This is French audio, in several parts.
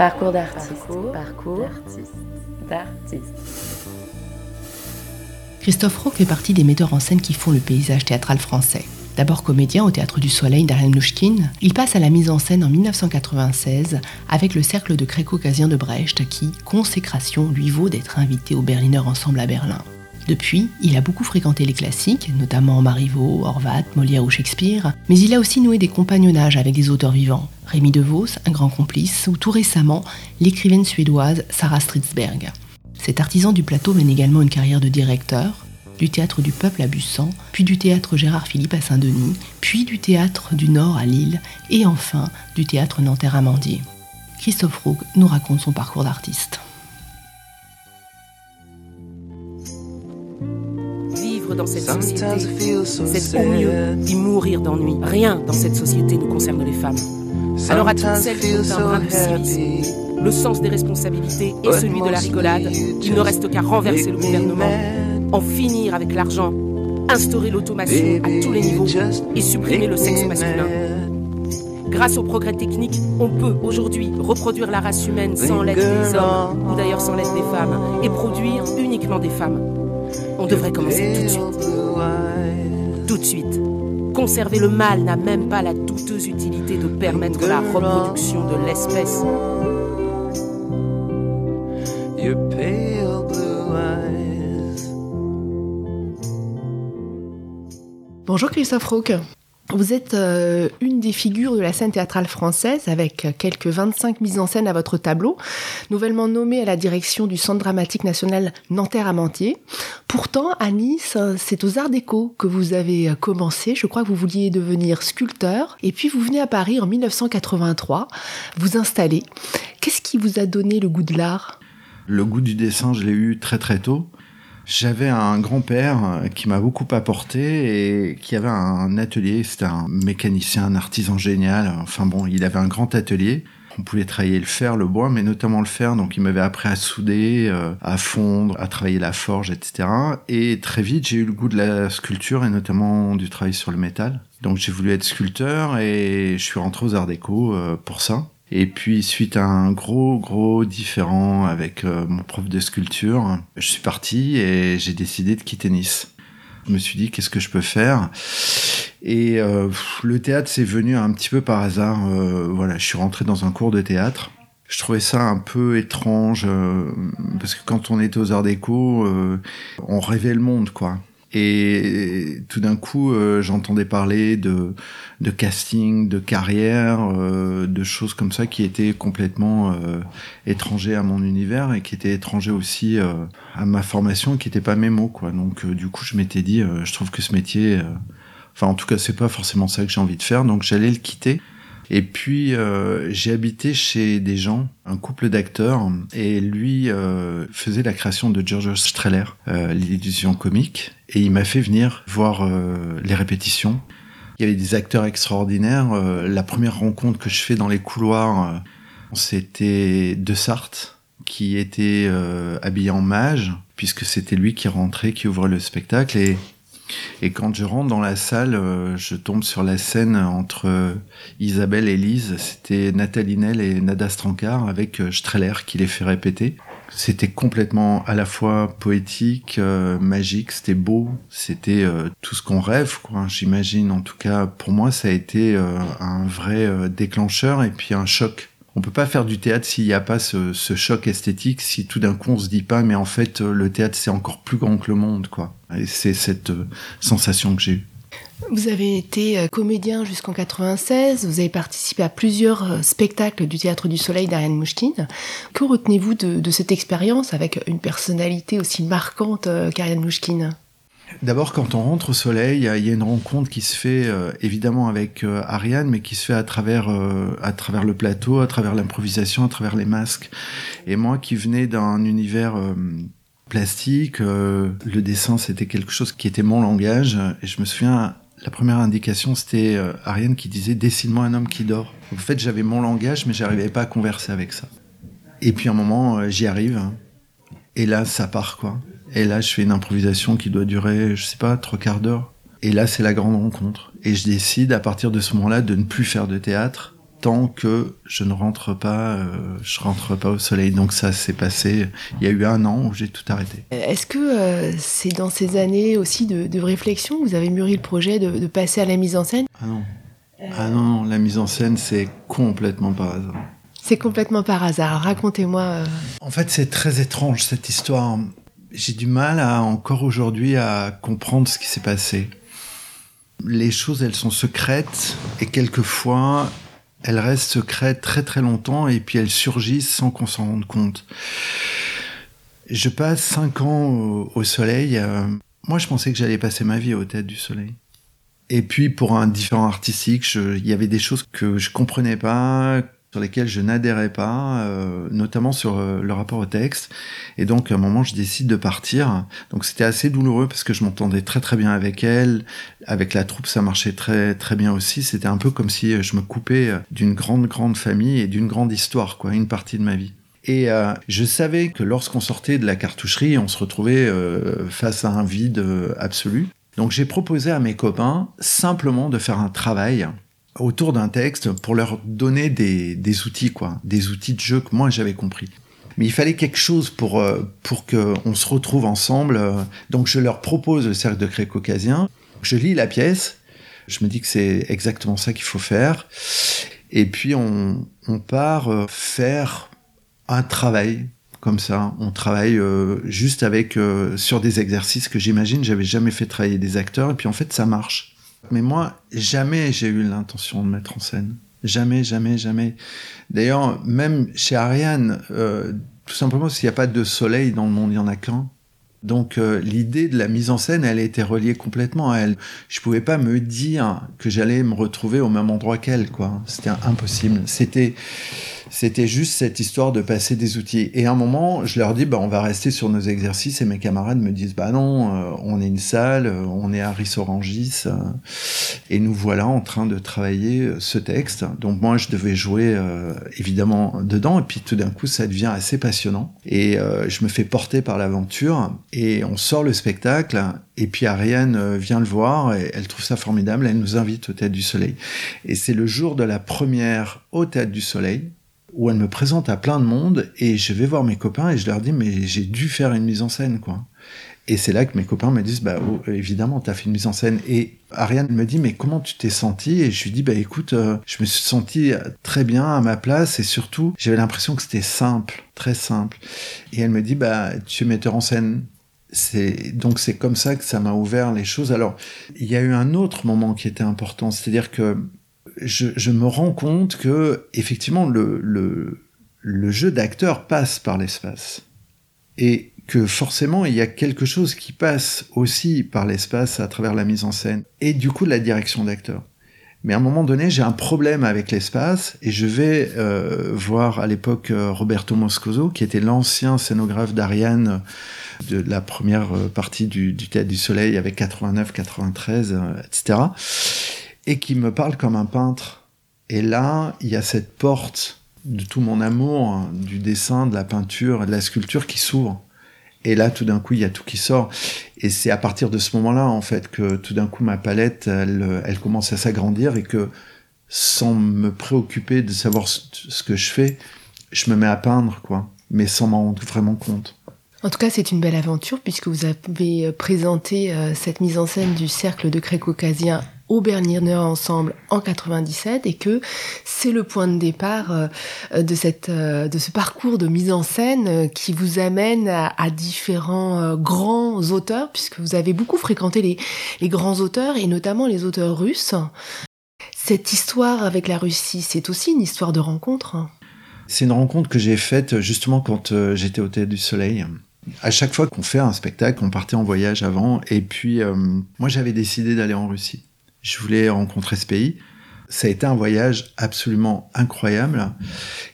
Parcours d'artiste. Parcours, d'artiste. Christophe Roque fait partie des metteurs en scène qui font le paysage théâtral français. D'abord comédien au Théâtre du Soleil d'Ariane Nouchkine, il passe à la mise en scène en 1996 avec le Cercle de Crécaucasien de Brecht qui, consécration, lui vaut d'être invité au Berliner Ensemble à Berlin. Depuis, il a beaucoup fréquenté les classiques, notamment Marivaux, Horvath, Molière ou Shakespeare, mais il a aussi noué des compagnonnages avec des auteurs vivants. Rémi DeVos, un grand complice, ou tout récemment, l'écrivaine suédoise Sarah Stridsberg. Cet artisan du plateau mène également une carrière de directeur, du théâtre du Peuple à Bussan, puis du théâtre Gérard Philippe à Saint-Denis, puis du théâtre du Nord à Lille, et enfin du théâtre Nanterre à Mandier. Christophe Roux nous raconte son parcours d'artiste. Vivre dans cette société, c'est au mieux y mourir d'ennui. Rien dans cette société ne concerne les femmes. Alors à toutes celles qui ont un brin de civisme, le sens des responsabilités et celui de la rigolade, il ne reste qu'à renverser le gouvernement, en finir avec l'argent, instaurer l'automation à tous les niveaux et supprimer le sexe masculin. Grâce au progrès technique, on peut aujourd'hui reproduire la race humaine sans l'aide des hommes, ou d'ailleurs sans l'aide des femmes, et produire uniquement des femmes. On devrait commencer tout de suite. Tout de suite. Conserver le mâle n'a même pas la douteuse utilité de permettre la reproduction de l'espèce. Bonjour Christophe Roque. Vous êtes euh, une des figures de la scène théâtrale française avec quelques 25 mises en scène à votre tableau, nouvellement nommée à la direction du Centre dramatique national Nanterre-Amantier. Pourtant, à Nice, c'est aux Arts Déco que vous avez commencé. Je crois que vous vouliez devenir sculpteur. Et puis vous venez à Paris en 1983, vous installer. Qu'est-ce qui vous a donné le goût de l'art? Le goût du dessin, je l'ai eu très très tôt. J'avais un grand-père qui m'a beaucoup apporté et qui avait un atelier. C'était un mécanicien, un artisan génial. Enfin bon, il avait un grand atelier. On pouvait travailler le fer, le bois, mais notamment le fer. Donc il m'avait appris à souder, euh, à fondre, à travailler la forge, etc. Et très vite, j'ai eu le goût de la sculpture et notamment du travail sur le métal. Donc j'ai voulu être sculpteur et je suis rentré aux Arts Déco euh, pour ça. Et puis, suite à un gros, gros différent avec euh, mon prof de sculpture, je suis parti et j'ai décidé de quitter Nice. Je me suis dit, qu'est-ce que je peux faire? Et euh, le théâtre, c'est venu un petit peu par hasard. Euh, voilà, je suis rentré dans un cours de théâtre. Je trouvais ça un peu étrange, parce que quand on est aux arts déco, on rêvait le monde, quoi. Et tout d'un coup, euh, j'entendais parler de, de casting, de carrière, euh, de choses comme ça qui étaient complètement euh, étrangers à mon univers et qui étaient étrangers aussi à ma formation, qui n'étaient pas mes mots, quoi. Donc, du coup, je m'étais dit, je trouve que ce métier, enfin, en tout cas, c'est pas forcément ça que j'ai envie de faire, donc j'allais le quitter. Et puis euh, j'ai habité chez des gens, un couple d'acteurs, et lui euh, faisait la création de George Streller, euh, l'illusion comique, et il m'a fait venir voir euh, les répétitions. Il y avait des acteurs extraordinaires. Euh, la première rencontre que je fais dans les couloirs, c'était De Sarthe, qui était habillé en mage, puisque c'était lui qui rentrait, qui ouvrait le spectacle, et quand je rentre dans la salle, euh, je tombe sur la scène entre Isabelle et Lise. C'était Nathalie Nel et Nada Strankar avec euh, Streller qui les fait répéter. C'était complètement à la fois poétique, euh, magique, c'était beau, c'était tout ce qu'on rêve, quoi. J'imagine, en tout cas, pour moi, ça a été un vrai déclencheur et puis un choc on peut pas faire du théâtre s'il n'y a pas ce, choc esthétique, si tout d'un coup on se dit pas, mais en fait le théâtre c'est encore plus grand que le monde, quoi. Et c'est cette euh, sensation que j'ai eue. Vous avez été euh, comédien jusqu'en 96, vous avez participé à plusieurs euh, spectacles du Théâtre du Soleil d'Ariane Mouchkine. Que retenez-vous de, cette expérience avec une personnalité aussi marquante qu'Ariane Mouchkine? D'abord, quand on rentre au soleil, il y, a une rencontre qui se fait euh, évidemment avec euh, Ariane, mais qui se fait à travers, euh, à travers le plateau, à travers l'improvisation, à travers les masques. Et moi qui venais d'un univers plastique, le dessin c'était quelque chose qui était mon langage. Et je me souviens, la première indication c'était Ariane qui disait dessine-moi un homme qui dort. En fait, j'avais mon langage, mais j'arrivais pas à converser avec ça. Et puis un moment, j'y arrive. Et là, ça part quoi. Et là, je fais une improvisation qui doit durer, je sais pas, trois quarts d'heure. Et là, c'est la grande rencontre. Et je décide, à partir de ce moment-là, de ne plus faire de théâtre tant que je ne rentre pas, euh, je rentre pas au soleil. Donc ça s'est passé. Il y a eu un an où j'ai tout arrêté. Est-ce que euh, c'est dans ces années aussi de, réflexion que vous avez mûri le projet de, passer à la mise en scène? Ah non, ah non, la mise en scène c'est complètement par hasard. C'est complètement par hasard. Racontez-moi. Euh. En fait, c'est très étrange cette histoire. J'ai du mal à encore aujourd'hui à comprendre ce qui s'est passé. Les choses, elles sont secrètes et quelquefois elles restent secrètes très très longtemps et puis elles surgissent sans qu'on s'en rende compte. Je passe cinq ans au, soleil. Euh, moi, je pensais que j'allais passer ma vie aux têtes du soleil. Et puis, pour un différent artistique, il y avait des choses que je comprenais pas, sur lesquelles je n'adhérais pas, euh, notamment sur euh, le rapport au texte. Et donc, à un moment, je décide de partir. Donc, c'était assez douloureux parce que je m'entendais très très bien avec elle. Avec la troupe, ça marchait très très bien aussi. C'était un peu comme si je me coupais d'une grande grande famille et d'une grande histoire, quoi, une partie de ma vie. Et euh, je savais que lorsqu'on sortait de la cartoucherie, on se retrouvait face à un vide absolu. Donc j'ai proposé à mes copains simplement de faire un travail autour d'un texte pour leur donner des, outils, quoi, des outils de jeu que moi j'avais compris. Mais il fallait quelque chose pour, euh, pour qu'on se retrouve ensemble. Euh. Donc je leur propose le cercle de Cré caucasien. Je lis la pièce. Je me dis que c'est exactement ça qu'il faut faire. Et puis on, on part euh, faire un travail comme ça. On travaille juste avec sur des exercices que j'imagine j'avais jamais fait travailler des acteurs. Et puis en fait ça marche. Mais moi, jamais j'ai eu l'intention de mettre en scène. Jamais, jamais, jamais. D'ailleurs, même chez Ariane, euh, tout simplement s'il n'y a pas de soleil dans le monde, il n'y en a qu'un. Donc euh, l'idée de la mise en scène, elle était reliée complètement à elle. Je pouvais pas me dire que j'allais me retrouver au même endroit qu'elle, quoi. C'était impossible. C'était c'était juste cette histoire de passer des outils. Et à un moment, je leur dis, bah, on va rester sur nos exercices. Et mes camarades me disent, bah non, euh, on est une salle, euh, on est à Rissorangis. Euh, et nous voilà en train de travailler ce texte. Donc moi, je devais jouer évidemment dedans. Et puis tout d'un coup, ça devient assez passionnant. Et je me fais porter par l'aventure. Et on sort le spectacle. Et puis Ariane vient le voir et elle trouve ça formidable. Elle nous invite au Théâtre du Soleil. Et c'est le jour de la première au Théâtre du Soleil où elle me présente à plein de monde et je vais voir mes copains et je leur dis mais j'ai dû faire une mise en scène quoi. Et c'est là que mes copains me disent bah oh, évidemment tu as fait une mise en scène. Et Ariane me dit mais comment tu t'es senti et je lui dis bah écoute euh, je me suis senti très bien à ma place et surtout j'avais l'impression que c'était simple très simple. Et elle me dit bah tu es metteur en scène. C'est donc c'est comme ça que ça m'a ouvert les choses. Alors il y a eu un autre moment qui était important. C'est-à-dire que je, me rends compte que effectivement le, jeu d'acteur passe par l'espace et que forcément il y a quelque chose qui passe aussi par l'espace à travers la mise en scène et du coup la direction d'acteur. Mais à un moment donné, j'ai un problème avec l'espace et je vais euh, voir à l'époque euh, Roberto Moscoso, qui était l'ancien scénographe d'Ariane de la première euh, partie du, du Théâtre du Soleil avec 89, 93, etc et qui me parle comme un peintre. Et là, il y a cette porte de tout mon amour hein, du dessin, de la peinture, de la sculpture qui s'ouvre. Et là, tout d'un coup, il y a tout qui sort. Et c'est à partir de ce moment-là, en fait, que tout d'un coup, ma palette, elle, commence à s'agrandir et que, sans me préoccuper de savoir ce que je fais, je me mets à peindre, quoi. Mais sans m'en rendre vraiment compte. En tout cas, c'est une belle aventure puisque vous avez présenté euh, cette mise en scène du cercle de caucasien au Berliner Ensemble en 97 et que c'est le point de départ euh, de, cette, euh, de ce parcours de mise en scène euh, qui vous amène à, différents grands auteurs, puisque vous avez beaucoup fréquenté les, les grands auteurs et notamment les auteurs russes. Cette histoire avec la Russie, c'est aussi une histoire de rencontre. C'est une rencontre que j'ai faite justement quand j'étais au Théâtre du Soleil. À chaque fois qu'on fait un spectacle, on partait en voyage avant, et puis moi j'avais décidé d'aller en Russie. Je voulais rencontrer ce pays. Ça a été un voyage absolument incroyable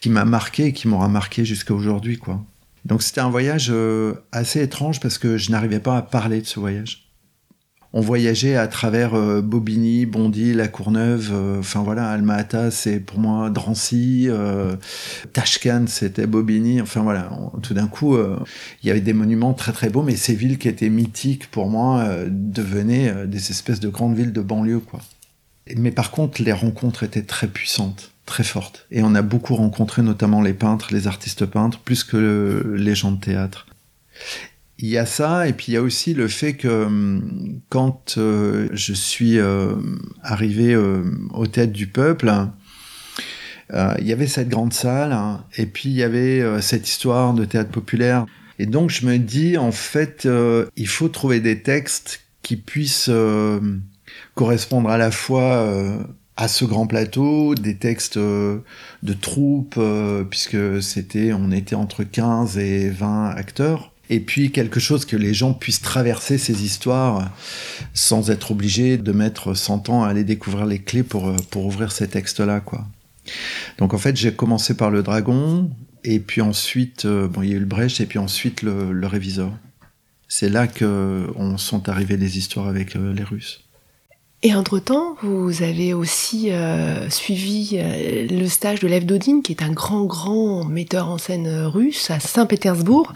qui m'a marqué et qui m'aura marqué jusqu'à aujourd'hui, quoi. Donc c'était un voyage euh, assez étrange parce que je n'arrivais pas à parler de ce voyage on voyageait à travers euh, Bobigny, Bondy, La Courneuve, euh, enfin voilà, c'est pour moi Drancy, euh, Tashkent, c'était Bobigny, enfin voilà, tout d'un coup, il y avait des monuments très très beaux, mais ces villes qui étaient mythiques pour moi devenaient des espèces de grandes villes de banlieue, quoi. Mais par contre, les rencontres étaient très puissantes, très forte. Et on a beaucoup rencontré notamment les peintres, les artistes peintres, plus que les gens de théâtre. Il y a ça, et puis il y a aussi le fait que hum, quand euh, je suis euh, arrivé euh, au Théâtre du Peuple, il y avait cette grande salle, hein, et puis il y avait cette histoire de théâtre populaire. Et donc je me dis, en fait, il faut trouver des textes qui puissent correspondre à la fois à ce grand plateau, des textes euh, de troupes, euh, puisque c'était, on était entre 15 et 20 acteurs. Et puis quelque chose que les gens puissent traverser ces histoires sans être obligés de mettre 100 ans à aller découvrir les clés pour, euh, pour ouvrir ces textes-là, quoi. Donc en fait, j'ai commencé par le dragon, et puis ensuite, bon, il y a eu le Brecht, et puis ensuite le, le réviseur. C'est là que on sont arrivées les histoires avec les Russes. Et entre-temps, vous avez aussi euh, suivi euh, le stage de Lev Dodin, qui est un grand, grand metteur en scène russe à Saint-Pétersbourg,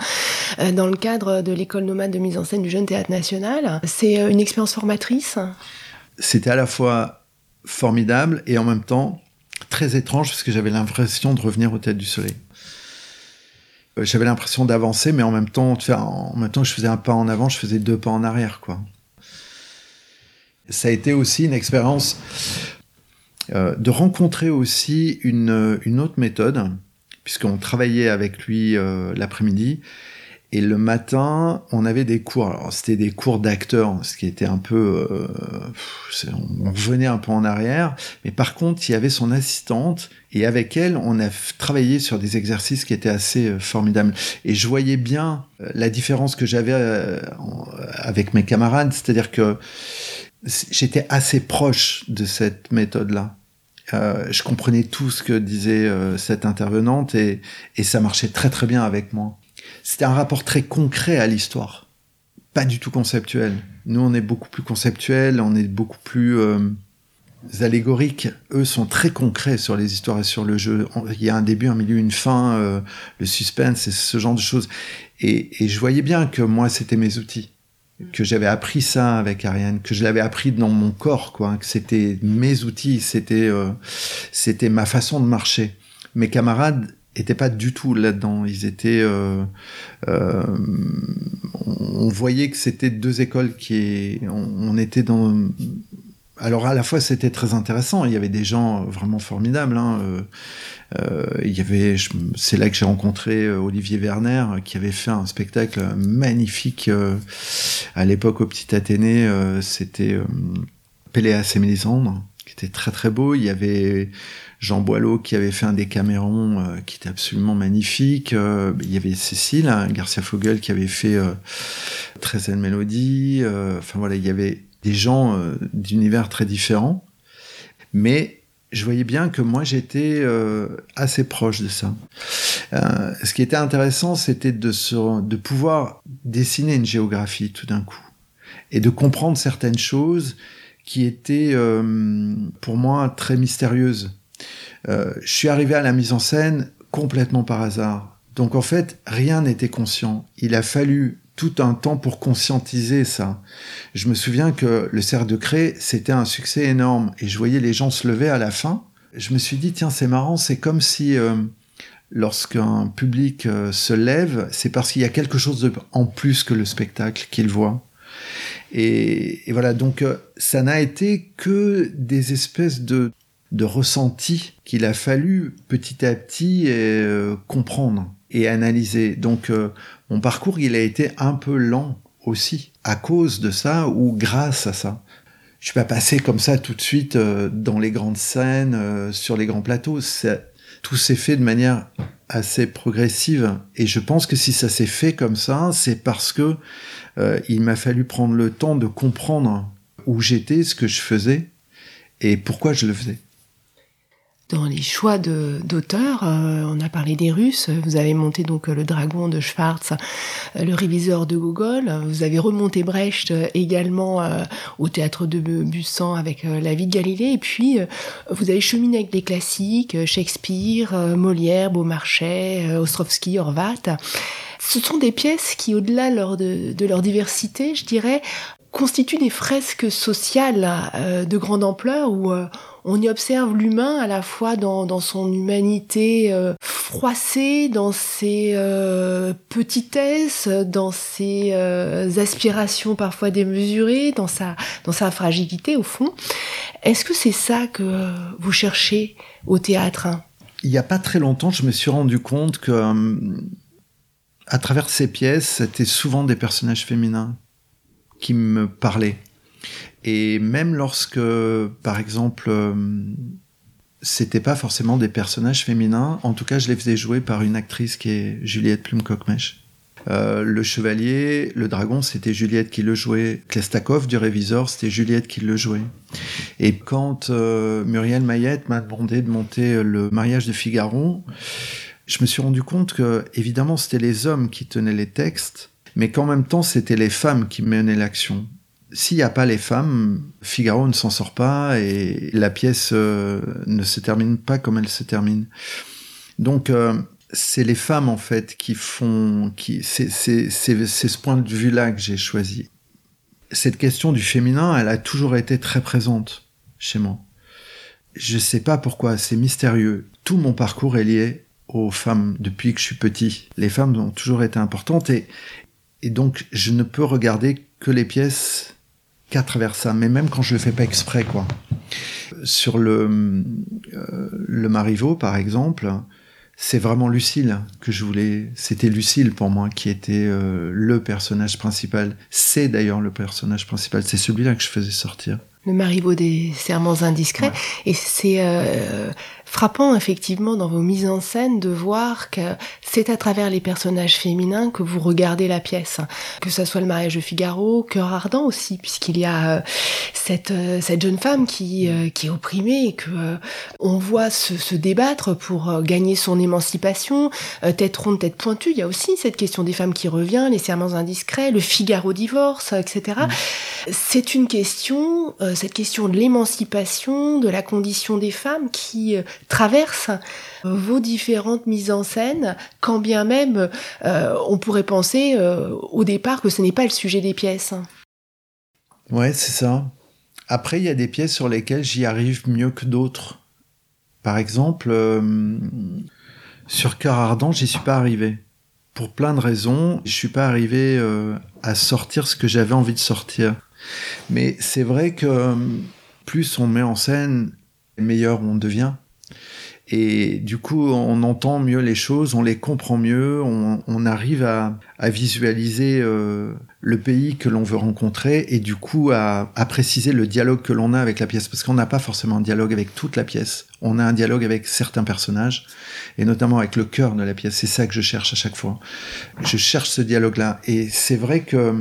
euh, dans le cadre de l'école nomade de mise en scène du Jeune Théâtre National. C'est une expérience formatrice C'était à la fois formidable et en même temps très étrange, parce que j'avais l'impression de revenir au Théâtre du Soleil. J'avais l'impression d'avancer, mais en même temps, en même temps, je faisais un pas en avant, je faisais deux pas en arrière, quoi ça a été aussi une expérience euh, de rencontrer aussi une, autre méthode, puisqu'on travaillait avec lui euh, l'après-midi. Et le matin, on avait des cours. Alors, c'était des cours d'acteurs, ce qui était un peu. Euh, on revenait un peu en arrière. Mais par contre, il y avait son assistante. Et avec elle, on a travaillé sur des exercices qui étaient assez formidables. Et je voyais bien la différence que j'avais avec mes camarades. C'est-à-dire que j'étais assez proche de cette méthode-là. Euh, je comprenais tout ce que disait euh, cette intervenante et, ça marchait très très bien avec moi. C'était un rapport très concret à l'histoire, pas du tout conceptuel. Nous, on est beaucoup plus conceptuel, on est beaucoup plus euh, allégorique. Eux sont très concrets sur les histoires et sur le jeu. Il y a un début, un milieu, une fin, euh, le suspense et ce genre de choses. Et je voyais bien que moi, c'était mes outils que j'avais appris ça avec Ariane, que je l'avais appris dans mon corps, quoi, que c'était mes outils, c'était euh, c'était ma façon de marcher. Mes camarades étaient pas du tout là-dedans. Ils étaient, euh, euh, on voyait que c'était deux écoles qui, on, on était dans alors à la fois c'était très intéressant, il y avait des gens vraiment formidables. Hein. Euh, euh, il y avait, c'est là que j'ai rencontré euh, Olivier Werner qui avait fait un spectacle magnifique à l'époque au Petit Athénée. c'était Péléas et Mélisandre, qui était très très beau. Il y avait Jean Boileau qui avait fait un Décaméron qui était absolument magnifique. il y avait Cécile hein, Garcia Fogel qui avait fait euh, 13 Mélodie. Enfin voilà, il y avait des gens d'univers très différents. Mais je voyais bien que moi j'étais euh, assez proche de ça. Euh, ce qui était intéressant, c'était de, de pouvoir dessiner une géographie tout d'un coup et de comprendre certaines choses qui étaient euh, pour moi très mystérieuses. je suis arrivé à la mise en scène complètement par hasard. Donc en fait, rien n'était conscient. Il a fallu tout un temps pour conscientiser ça. Je me souviens que le cercle de Cré, c'était un succès énorme et je voyais les gens se lever à la fin. Je me suis dit, tiens, c'est marrant, c'est comme si euh, lorsqu'un public euh, se lève, c'est parce qu'il y a quelque chose de, en plus que le spectacle qu'il voit. Et, voilà, donc euh, ça n'a été que des espèces de, de ressentis qu'il a fallu petit à petit comprendre et analyser. Donc mon parcours, il a été un peu lent aussi, à cause de ça ou grâce à ça. Je suis pas passé comme ça tout de suite euh, dans les grandes scènes, euh, sur les grands plateaux. Tout s'est fait de manière assez progressive. Et je pense que si ça s'est fait comme ça, c'est parce que euh, il m'a fallu prendre le temps de comprendre où j'étais, ce que je faisais et pourquoi je le faisais dans les choix d'auteurs. Euh, on a parlé des Russes. Vous avez monté donc le Dragon de Schwartz, euh, le Réviseur de Gogol. Vous avez remonté Brecht également euh, au théâtre de Bussan avec La vie de Galilée. Et puis vous avez cheminé avec des classiques Shakespeare, Molière, Beaumarchais, Ostrovsky, Horvat. Ce sont des pièces qui, au-delà de, de leur diversité, je dirais, constituent des fresques sociales de grande ampleur où on y observe l'humain à la fois dans, son humanité euh, froissée, dans ses euh, petitesses, dans ses euh, aspirations parfois démesurées, dans sa, dans sa fragilité au fond. Est-ce que c'est ça que vous cherchez au théâtre Il n'y a pas très longtemps, je me suis rendu compte que à travers ces pièces, c'était souvent des personnages féminins qui me parlaient. Et même lorsque, par exemple, euh, c'était pas forcément des personnages féminins, en tout cas, je les faisais jouer par une actrice qui est Juliette Plume-Coquemèche. Euh, le chevalier, le dragon, c'était Juliette qui le jouait. Klestakov du réviseur, c'était Juliette qui le jouait. Et quand euh, Muriel Mayette m'a demandé de monter le mariage de Figaro, je me suis rendu compte que, évidemment, c'était les hommes qui tenaient les textes, mais qu'en même temps, c'était les femmes qui menaient l'action s'il n'y a pas les femmes, Figaro ne s'en sort pas et la pièce euh, ne se termine pas comme elle se termine. Donc euh, c'est les femmes en fait qui font, qui c'est ce point de vue là que j'ai choisi. Cette question du féminin, elle a toujours été très présente chez moi. Je ne sais pas pourquoi, c'est mystérieux. Tout mon parcours est lié aux femmes depuis que je suis petit. Les femmes ont toujours été importantes et, et donc je ne peux regarder que les pièces qu'à travers ça, mais même quand je le fais pas exprès, quoi. Sur le, euh, le Marivaux, par exemple, c'est vraiment Lucille que je voulais. C'était Lucille pour moi qui était euh, le personnage principal. C'est d'ailleurs le personnage principal. C'est celui-là que je faisais sortir. Le Marivaux des serments indiscrets. Et c'est euh, frappant effectivement dans vos mises en scène de voir que c'est à travers les personnages féminins que vous regardez la pièce. Que ce soit le mariage de Figaro, Cœur ardent aussi, puisqu'il y a euh, cette, euh, cette jeune femme qui, euh, qui est opprimée et que on voit se, se, débattre pour gagner son émancipation, tête ronde, tête pointue. Il y a aussi cette question des femmes qui revient, les serments indiscrets, le Figaro divorce, etc. Mm. C'est une question, cette question de l'émancipation, de la condition des femmes qui traverse vos différentes mises en scène, quand bien même euh, on pourrait penser euh, au départ que ce n'est pas le sujet des pièces. Ouais, c'est ça. Après, il y a des pièces sur lesquelles j'y arrive mieux que d'autres. Par exemple, euh, sur Cœur ardent, j'y suis pas arrivé. Pour plein de raisons, je suis pas arrivé à sortir ce que j'avais envie de sortir. Mais c'est vrai que plus on met en scène, meilleur on devient. Et du coup, on entend mieux les choses, on les comprend mieux, on, arrive à, visualiser euh, le pays que l'on veut rencontrer et du coup à, préciser le dialogue que l'on a avec la pièce. Parce qu'on n'a pas forcément un dialogue avec toute la pièce, on a un dialogue avec certains personnages et notamment avec le cœur de la pièce. C'est ça que je cherche à chaque fois. Je cherche ce dialogue-là. Et c'est vrai que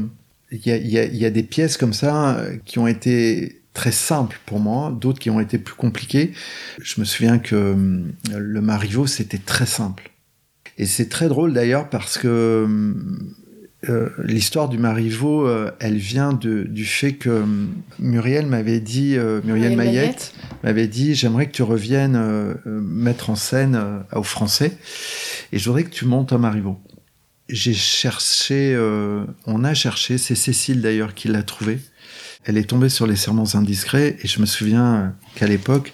il y a des pièces comme ça qui ont été très simples pour moi, d'autres qui ont été plus compliqués. Je me souviens que euh, le Marivaux, c'était très simple. Et c'est très drôle d'ailleurs parce que euh, euh, l'histoire du Marivaux, elle vient du fait que Muriel m'avait dit, Muriel, Mayette, m'avait dit, j'aimerais que tu reviennes mettre en scène au Français, et je voudrais que tu montes un Marivaux. J'ai cherché, on a cherché, c'est Cécile d'ailleurs qui l'a trouvé elle est tombée sur les serments indiscrets et je me souviens qu'à l'époque,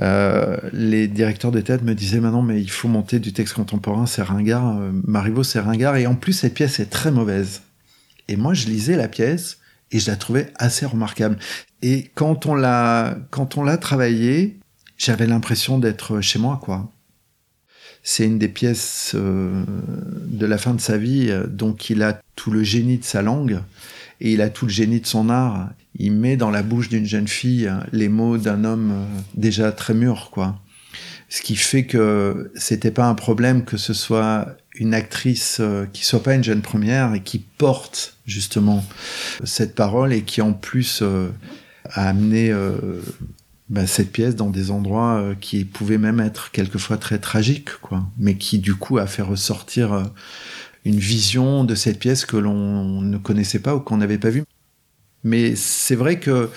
euh, les directeurs de théâtre me disaient maintenant mais il faut monter du texte contemporain, c'est ringard, euh, Marivaux c'est ringard et en plus cette pièce est très mauvaise. Et moi je lisais la pièce et je la trouvais assez remarquable. Et quand on l'a quand on l'a travaillée, j'avais l'impression d'être chez moi quoi. C'est une des pièces euh, de la fin de sa vie, donc il a tout le génie de sa langue et il a tout le génie de son art. Il met dans la bouche d'une jeune fille euh, les mots d'un homme euh, déjà très mûr, quoi. Ce qui fait que c'était pas un problème que ce soit une actrice euh, qui soit pas une jeune première et qui porte justement cette parole et qui en plus a amené bah, cette pièce dans des endroits qui pouvaient même être quelquefois très tragiques, quoi, mais qui du coup a fait ressortir une vision de cette pièce que l'on ne connaissait pas ou qu'on n'avait pas vue. Mais c'est vrai que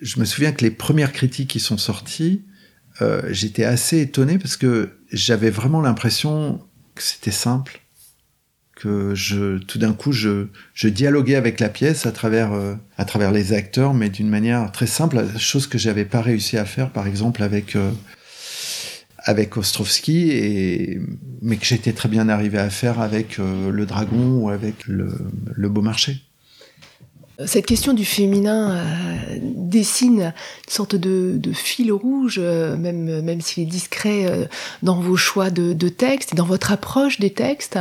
je me souviens que les premières critiques qui sont sorties, euh, j'étais assez étonné parce que j'avais vraiment l'impression que c'était simple, que je, tout d'un coup, je, je, dialoguais avec la pièce à travers, euh, à travers les acteurs, mais d'une manière très simple, chose que j'avais pas réussi à faire, par exemple, avec, euh, avec Ostrovski, et, mais que j'étais très bien arrivé à faire avec euh, Le Dragon ou avec Le, le Beau Marché. Cette question du féminin euh, dessine une sorte de, fil rouge, euh, même, même s'il est discret euh, dans vos choix de, textes et dans votre approche des textes.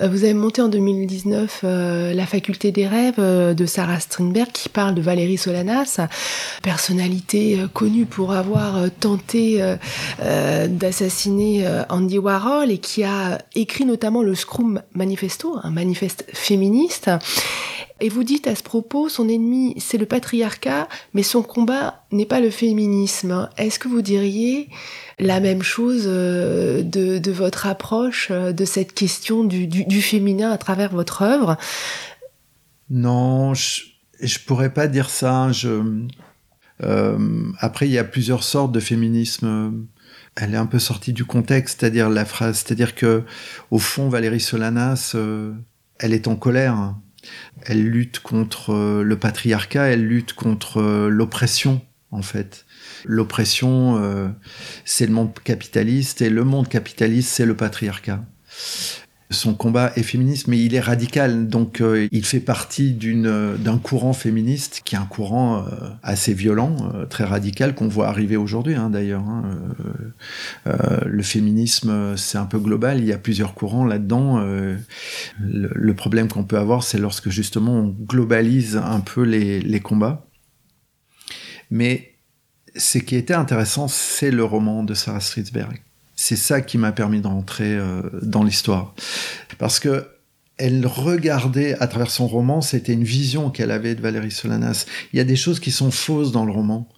vous avez monté en 2019 La faculté des rêves de Sarah Strindberg qui parle de Valérie Solanas, personnalité connue pour avoir tenté d'assassiner Andy Warhol et qui a écrit notamment le Scrum Manifesto, un manifeste féministe. Et vous dites à ce propos, son ennemi, c'est le patriarcat, mais son combat n'est pas le féminisme. Est-ce que vous diriez la même chose euh, de, votre approche euh, de cette question du, féminin à travers votre œuvre? Non, je, je pourrais pas dire ça. Euh, après, il y a plusieurs sortes de féminisme. Elle est un peu sortie du contexte, c'est-à-dire la phrase, c'est-à-dire que au fond, Valérie Solanas, elle est en colère elle lutte contre euh, le patriarcat, elle lutte contre euh, l'oppression, en fait. L'oppression, euh, c'est le monde capitaliste, et le monde capitaliste, c'est le patriarcat son combat est féministe, mais il est radical. Donc, euh, il fait partie d'une, d'un courant féministe qui est un courant euh, assez violent, euh, très radical, qu'on voit arriver aujourd'hui, hein, d'ailleurs. Hein. le féminisme, c'est un peu global. Il y a plusieurs courants là-dedans. Le, le, problème qu'on peut avoir, c'est lorsque justement on globalise un peu les, les combats. Mais ce qui était intéressant, c'est le roman de Sarah Stridsberg c'est ça qui m'a permis d'entrer euh, dans l'histoire. Parce que elle regardait à travers son roman, c'était une vision qu'elle avait de Valérie Solanas. Il y a des choses qui sont fausses dans le roman.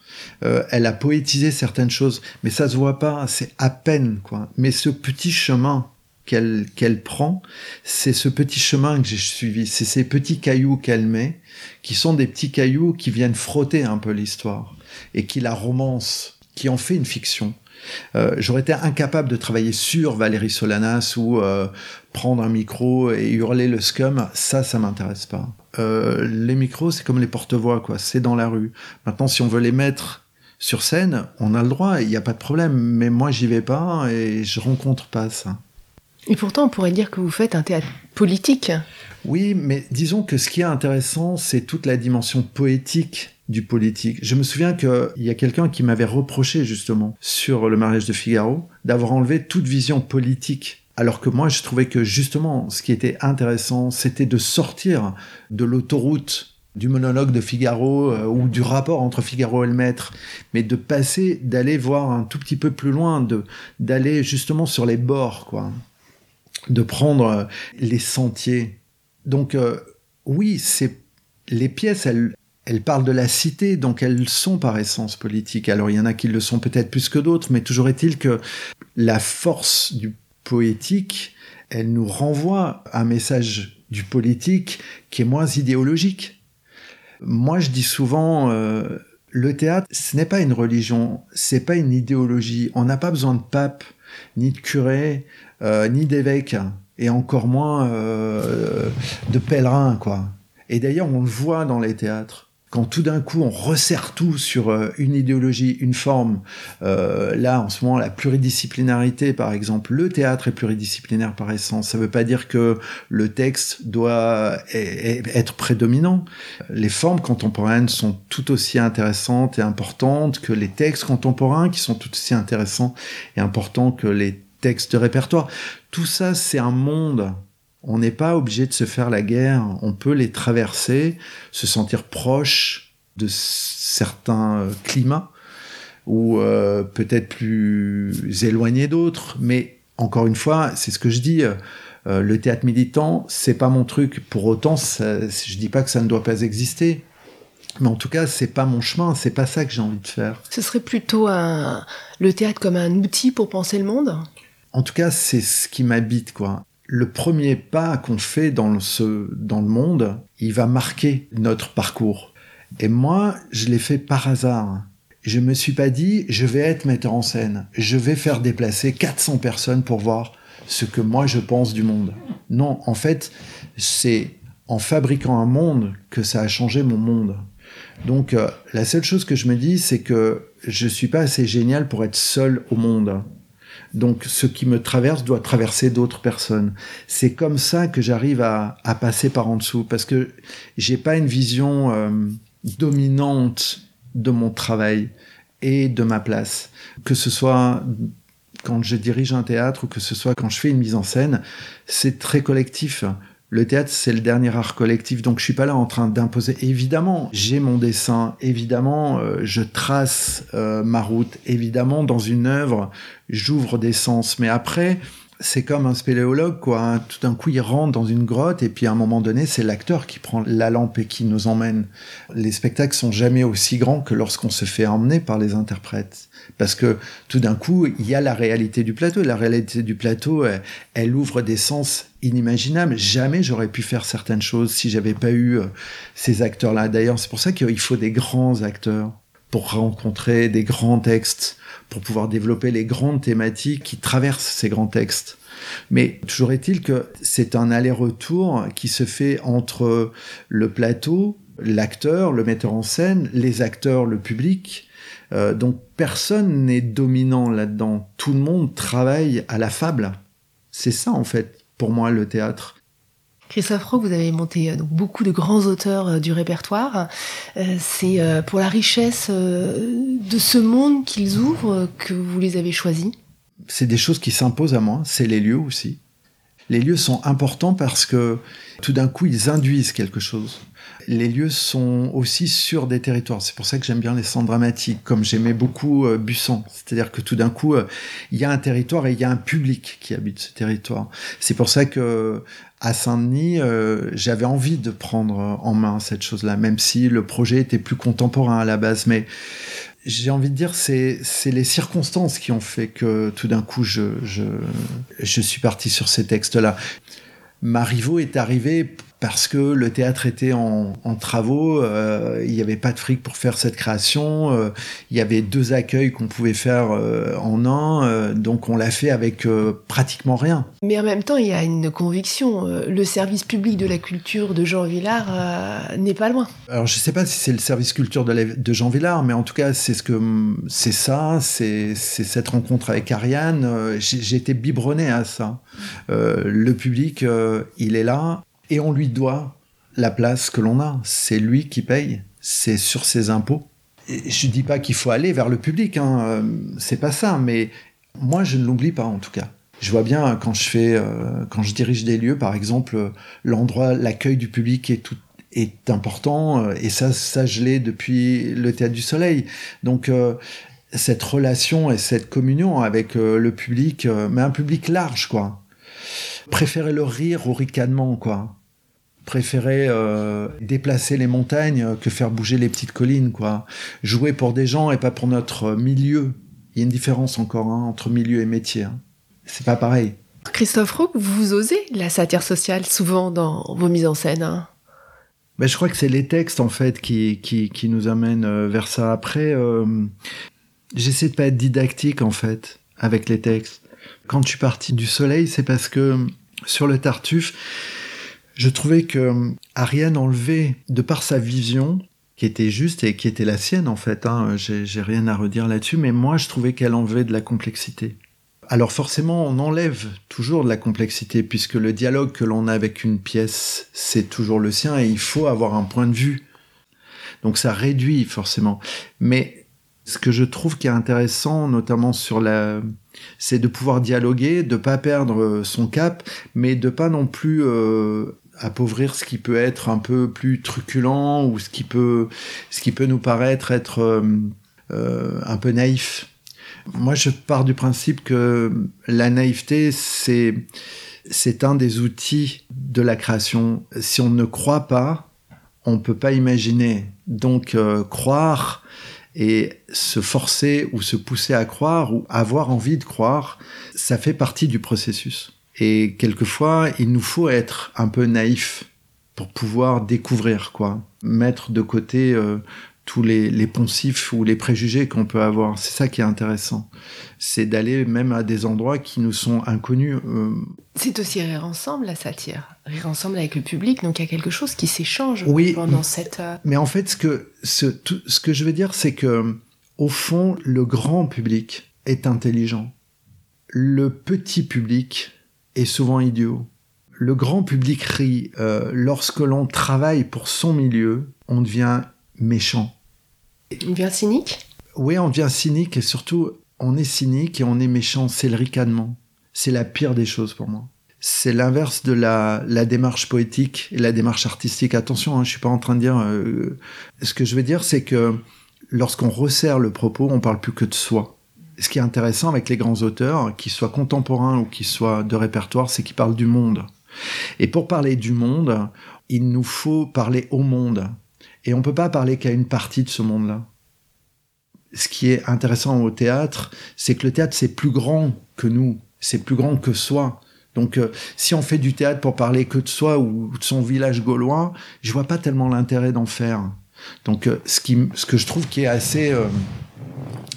Euh, elle a poétisé certaines choses, mais ça se voit pas, c'est à peine quoi. Mais ce petit chemin qu'elle qu'elle prend, c'est ce petit chemin que j'ai suivi, c'est ces petits cailloux qu'elle met, qui sont des petits cailloux qui viennent frotter un peu l'histoire et qui la romance, qui en fait une fiction. Euh, j'aurais été incapable de travailler sur Valérie Solanas ou euh, prendre un micro et hurler le scum. Ça, ça m'intéresse pas. Euh, les micros, c'est comme les porte-voix, quoi. C'est dans la rue. Maintenant, si on veut les mettre sur scène, on a le droit, il n'y a pas de problème. Mais moi, j'y vais pas et je rencontre pas ça. Et pourtant, on pourrait dire que vous faites un théâtre politique. Oui, mais disons que ce qui est intéressant, c'est toute la dimension poétique du politique. Je me souviens qu'il y a quelqu'un qui m'avait reproché justement sur le mariage de Figaro d'avoir enlevé toute vision politique. Alors que moi, je trouvais que justement, ce qui était intéressant, c'était de sortir de l'autoroute du monologue de Figaro euh, ou du rapport entre Figaro et le maître, mais de passer, d'aller voir un tout petit peu plus loin, de d'aller justement sur les bords, quoi, de prendre euh, les sentiers. Donc euh, oui, c'est les pièces, elles, elles parlent de la cité, donc elles sont par essence politiques. Alors il y en a qui le sont peut-être plus que d'autres, mais toujours est-il que la force du poétique, elle nous renvoie un message du politique qui est moins idéologique. Moi, je dis souvent, euh, le théâtre, ce n'est pas une religion, c'est pas une idéologie. On n'a pas besoin de pape, ni de curé, euh, ni d'évêque, et encore moins euh, de pèlerins, quoi. Et d'ailleurs, on le voit dans les théâtres quand tout d'un coup on resserre tout sur euh, une idéologie, une forme, euh, là en ce moment la pluridisciplinarité par exemple, le théâtre est pluridisciplinaire par essence, ça ne veut pas dire que le texte doit être prédominant. Les formes contemporaines sont tout aussi intéressantes et importantes que les textes contemporains qui sont tout aussi intéressants et importants que les textes de répertoire. Tout ça c'est un monde on n'est pas obligé de se faire la guerre, on peut les traverser, se sentir proche de certains euh, climats ou euh, peut-être plus éloigné d'autres, mais encore une fois, c'est ce que je dis, euh, le théâtre militant, c'est pas mon truc. Pour autant, ça, je dis pas que ça ne doit pas exister. Mais en tout cas, c'est pas mon chemin, c'est pas ça que j'ai envie de faire. Ce serait plutôt le théâtre comme un outil pour penser le monde? En tout cas, c'est ce qui m'habite, quoi le premier pas qu'on fait dans, ce, dans le monde, il va marquer notre parcours. Et moi, je l'ai fait par hasard. Je me suis pas dit, je vais être metteur en scène, je vais faire déplacer 400 personnes pour voir ce que moi je pense du monde. Non, en fait, c'est en fabriquant un monde que ça a changé mon monde. Donc, euh, la seule chose que je me dis, c'est que je suis pas assez génial pour être seul au monde. Donc, ce qui me traverse doit traverser d'autres personnes. C'est comme ça que j'arrive à, passer par en dessous, parce que j'ai pas une vision euh, dominante de mon travail et de ma place. Que ce soit quand je dirige un théâtre ou que ce soit quand je fais une mise en scène, c'est très collectif. Le théâtre, c'est le dernier art collectif, donc je suis pas là en train d'imposer. Évidemment, j'ai mon dessin, évidemment, euh, je trace euh, ma route, évidemment, dans une œuvre, j'ouvre des sens. Mais après, c'est comme un spéléologue, quoi. Hein. Tout d'un coup, il rentre dans une grotte et puis à un moment donné, c'est l'acteur qui prend la lampe et qui nous emmène. Les spectacles sont jamais aussi grands que lorsqu'on se fait emmener par les interprètes. Parce que tout d'un coup, il y a la réalité du plateau. La réalité du plateau, elle, ouvre des sens inimaginables. Jamais j'aurais pu faire certaines choses si j'avais pas eu euh, ces acteurs-là. D'ailleurs, c'est pour ça qu'il faut des grands acteurs pour rencontrer des grands textes pour pouvoir développer les grandes thématiques qui traversent ces grands textes. Mais toujours est-il que c'est un aller-retour qui se fait entre le plateau, l'acteur, le metteur en scène, les acteurs, le public. Euh, donc personne n'est dominant là-dedans. Tout le monde travaille à la fable. C'est ça en fait pour moi le théâtre. Christophe Roque, vous avez monté euh, donc, beaucoup de grands auteurs euh, du répertoire. Euh, c'est pour la richesse de ce monde qu'ils ouvrent que vous les avez choisis C'est des choses qui s'imposent à moi, c'est les lieux aussi. Les lieux sont importants parce que tout d'un coup, ils induisent quelque chose les lieux sont aussi sur des territoires. C'est pour ça que j'aime bien les centres dramatiques, comme j'aimais beaucoup euh. C'est-à-dire que tout d'un coup, euh, il y a un territoire et il y a un public qui habite ce territoire. C'est pour ça que à Saint-Denis, euh, j'avais envie de prendre en main cette chose-là, même si le projet était plus contemporain à la base. Mais j'ai envie de dire, c'est les circonstances qui ont fait que tout d'un coup, je, je suis parti sur ces textes-là. Marivaux est arrivé parce que le théâtre était en, travaux, euh, il n'y avait pas de fric pour faire cette création, euh, il y avait deux accueils qu'on pouvait faire euh, en un, donc on l'a fait avec pratiquement rien. Mais en même temps, il y a une conviction, le service public de la culture de Jean Villard n'est pas loin. Alors je ne sais pas si c'est le service culture de, Jean Villard, mais en tout cas c'est ce que c'est ça, c'est cette rencontre avec Ariane, j'ai été biberonné à ça. le public, il est là, et on lui doit la place que l'on a. C'est lui qui paye, c'est sur ses impôts. Je dis pas qu'il faut aller vers le public, hein, euh, c'est pas ça, mais moi je ne l'oublie pas en tout cas. Je vois bien quand je fais, euh, quand je dirige des lieux, par exemple, l'endroit, l'accueil du public est tout est important et ça, ça je l'ai depuis le théâtre du Soleil. Donc cette relation et cette communion avec le public, mais un public large quoi. Préférer le rire au ricanement quoi préférer euh, déplacer les montagnes que faire bouger les petites collines, quoi. Jouer pour des gens et pas pour notre milieu. Il y a une différence encore hein, entre milieu et métier. Hein. C'est pas pareil. Christophe Roux, vous osez la satire sociale souvent dans vos mises en scène. Hein? Ben, je crois que c'est les textes en fait qui, qui, qui nous amènent euh, vers ça. Après, euh, j'essaie de pas être didactique en fait avec les textes. Quand je suis parti du soleil, c'est parce que sur le Tartuffe, je trouvais que euh, Ariane enlevait, de par sa vision, qui était juste et qui était la sienne en fait, hein, j'ai rien à redire là-dessus, mais moi je trouvais qu'elle enlevait de la complexité. Alors forcément, on enlève toujours de la complexité, puisque le dialogue que l'on a avec une pièce, c'est toujours le sien, et il faut avoir un point de vue. Donc ça réduit forcément. Mais ce que je trouve qui est intéressant, notamment sur la, c'est de pouvoir dialoguer, de pas perdre son cap, mais de pas non plus euh, appauvrir ce qui peut être un peu plus truculent ou ce qui peut, ce qui peut nous paraître être euh, euh, un peu naïf. Moi, je pars du principe que la naïveté, c'est, c'est un des outils de la création. Si on ne croit pas, on peut pas imaginer. Donc, euh, croire et se forcer ou se pousser à croire ou avoir envie de croire, ça fait partie du processus. Et quelquefois, il nous faut être un peu naïf pour pouvoir découvrir, quoi. Mettre de côté euh, tous les, poncifs ou les préjugés qu'on peut avoir. C'est ça qui est intéressant. C'est d'aller même à des endroits qui nous sont inconnus. Euh. C'est aussi rire ensemble, la satire. Rire ensemble avec le public. Donc il y a quelque chose qui s'échange oui, pendant cette. Euh, mais en fait, ce que, ce, ce que je veux dire, c'est que, au fond, le grand public est intelligent. Le petit public est souvent idiot. Le grand public rit. Euh, lorsque l'on travaille pour son milieu, on devient méchant. On devient cynique? Oui, on devient cynique et surtout, on est cynique et on est méchant. C'est le ricanement. C'est la pire des choses pour moi. C'est l'inverse de la, la, démarche poétique et la démarche artistique. Attention, hein, je suis pas en train de dire. Euh, ce que je veux dire, c'est que lorsqu'on resserre le propos, on parle plus que de soi. Ce qui est intéressant avec les grands auteurs, qu'ils soient contemporains ou qu'ils soient de répertoire, c'est qu'ils parlent du monde. Et pour parler du monde, il nous faut parler au monde. Et on peut pas parler qu'à une partie de ce monde-là. Ce qui est intéressant au théâtre, c'est que le théâtre, c'est plus grand que nous, c'est plus grand que soi. Donc, euh, si on fait du théâtre pour parler que de soi ou de son village gaulois, je vois pas tellement l'intérêt d'en faire. Donc, euh, ce, qui, ce que je trouve qui est assez euh,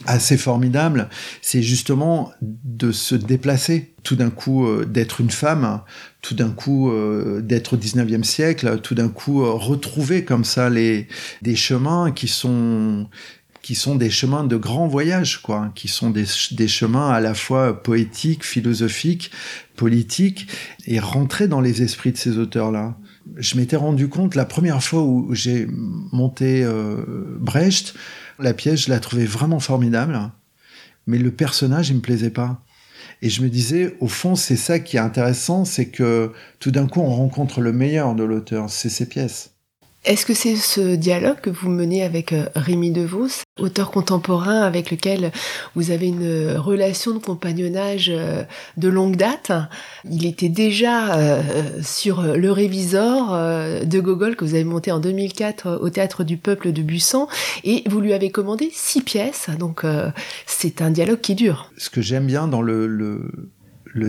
assez formidable, c'est justement de se déplacer, tout d'un coup euh, d'être une femme, tout d'un coup euh, d'être au 19e siècle, tout d'un coup euh, retrouver comme ça les des chemins qui sont qui sont des chemins de grands voyages, quoi, qui sont des, des chemins à la fois poétiques, philosophiques, politiques, et rentrer dans les esprits de ces auteurs-là. Je m'étais rendu compte la première fois où j'ai monté Brecht, la pièce, je la trouvais vraiment formidable, mais le personnage, il me plaisait pas. Et je me disais, au fond, c'est ça qui est intéressant, c'est que tout d'un coup, on rencontre le meilleur de l'auteur, c'est ses pièces. Est-ce que c'est ce dialogue que vous menez avec euh, Rémi DeVos, auteur contemporain avec lequel vous avez une relation de compagnonnage euh, de longue date? Il était déjà euh, sur Le Révisor de Gogol que vous avez monté en 2004 au Théâtre du Peuple de Buisson et vous lui avez commandé six pièces, donc c'est un dialogue qui dure. Ce que j'aime bien dans le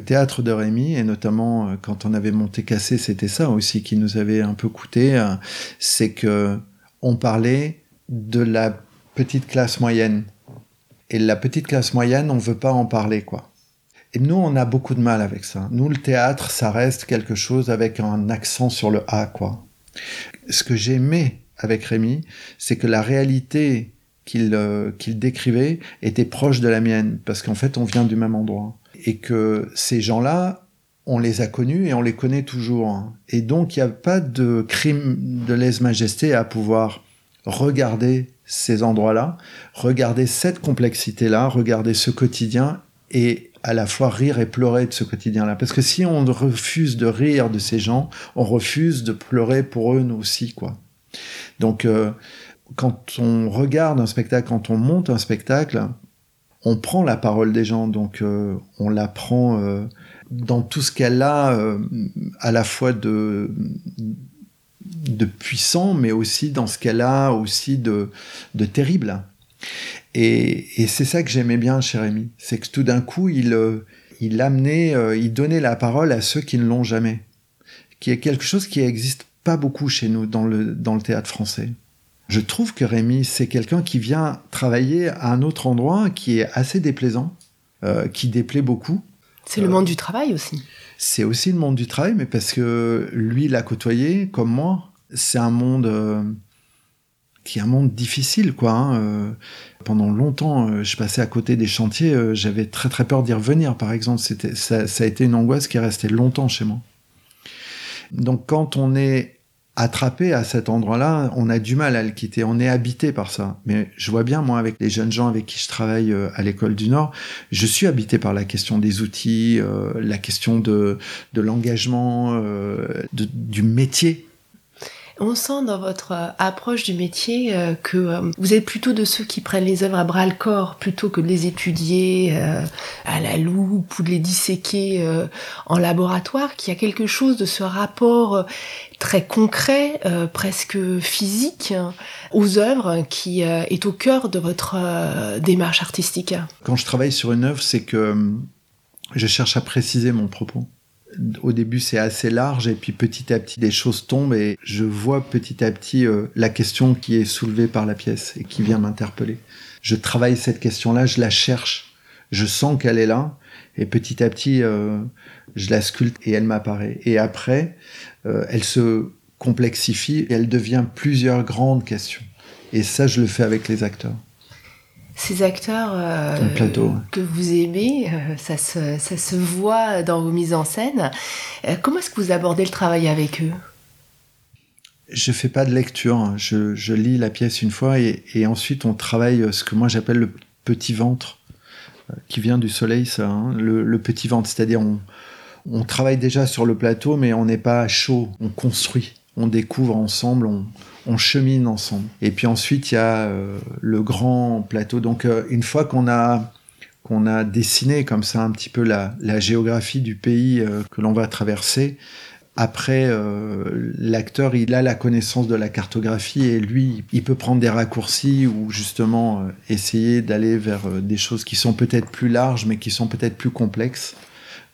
théâtre de Rémy, et notamment euh, quand on avait monté Cassé, c'était ça aussi qui nous avait un peu coûté, euh, c'est que on parlait de la petite classe moyenne. Et la petite classe moyenne, on veut pas en parler, quoi. Et nous, on a beaucoup de mal avec ça. Nous, le théâtre, ça reste quelque chose avec un accent sur le A, quoi. Ce que j'aimais avec Rémy, c'est que la réalité euh, qu'il décrivait était proche de la mienne, parce qu'en fait, on vient du même endroit et que ces gens-là, on les a connus et on les connaît toujours. Et donc, il n'y a pas de crime de lèse-majesté à pouvoir regarder ces endroits-là, regarder cette complexité-là, regarder ce quotidien et à la fois rire et pleurer de ce quotidien-là. Parce que si on refuse de rire de ces gens, on refuse de pleurer pour eux nous aussi, quoi. Donc, euh, quand on regarde un spectacle, quand on monte un spectacle, on prend la parole des gens, donc euh, on la prend euh, dans tout ce qu'elle a, euh, à la fois de, puissant, mais aussi dans ce qu'elle a aussi de, terrible. Et, c'est ça que j'aimais bien chez Rémi, c'est que tout d'un coup, il, amenait, il donnait la parole à ceux qui ne l'ont jamais, qui est quelque chose qui n'existe pas beaucoup chez nous dans le théâtre français. Je trouve que Rémi, c'est quelqu'un qui vient travailler à un autre endroit qui est assez déplaisant, euh, qui déplaît beaucoup. C'est le monde du travail aussi. C'est aussi le monde du travail, mais parce que lui l'a côtoyé, comme moi. C'est un monde euh, qui est un monde difficile, quoi. Hein, euh. pendant longtemps, je passais à côté des chantiers, j'avais très très peur d'y revenir, par exemple. C'était, ça, ça a été une angoisse qui est restée longtemps chez moi. Donc quand on est attrapé à cet endroit-là, on a du mal à le quitter. On est habité par ça. Mais je vois bien, moi, avec les jeunes gens avec qui je travaille euh, à l'école du Nord, je suis habité par la question des outils, euh, la question de, de l'engagement, euh, du métier on sent dans votre euh, approche du métier euh, que euh, vous êtes plutôt de ceux qui prennent les œuvres à bras le corps plutôt que de les étudier à la loupe ou de les disséquer en laboratoire, qu'il y a quelque chose de ce rapport très concret, presque physique, aux œuvres qui est au cœur de votre démarche artistique? Quand je travaille sur une œuvre, c'est que je cherche à préciser mon propos. Au début c'est assez large et puis petit à petit des choses tombent et je vois petit à petit euh, la question qui est soulevée par la pièce et qui vient m'interpeller. Je travaille cette question-là, je la cherche, je sens qu'elle est là et petit à petit euh, je la sculpte et elle m'apparaît. Et après, euh, elle se complexifie et elle devient plusieurs grandes questions. Et ça, je le fais avec les acteurs ces acteurs euh, que vous aimez, euh, ça, se, ça, se, voit dans vos mises en scène. Euh, comment est-ce que vous abordez le travail avec eux? Je fais pas de lecture. Hein. Je, je, lis la pièce une fois et, et, ensuite on travaille ce que moi j'appelle le petit ventre, qui vient du soleil, ça, hein. le, le, petit ventre. C'est-à-dire on, on travaille déjà sur le plateau, mais on n'est pas chaud. On construit, on découvre ensemble, on, on chemine ensemble. Et puis ensuite, il y a euh, le grand plateau. Donc, euh, une fois qu'on a qu'on a dessiné comme ça un petit peu la, géographie du pays euh, que l'on va traverser, après, l'acteur, il a la connaissance de la cartographie et lui, il peut prendre des raccourcis ou justement essayer d'aller vers des choses qui sont peut-être plus larges, mais qui sont peut-être plus complexes.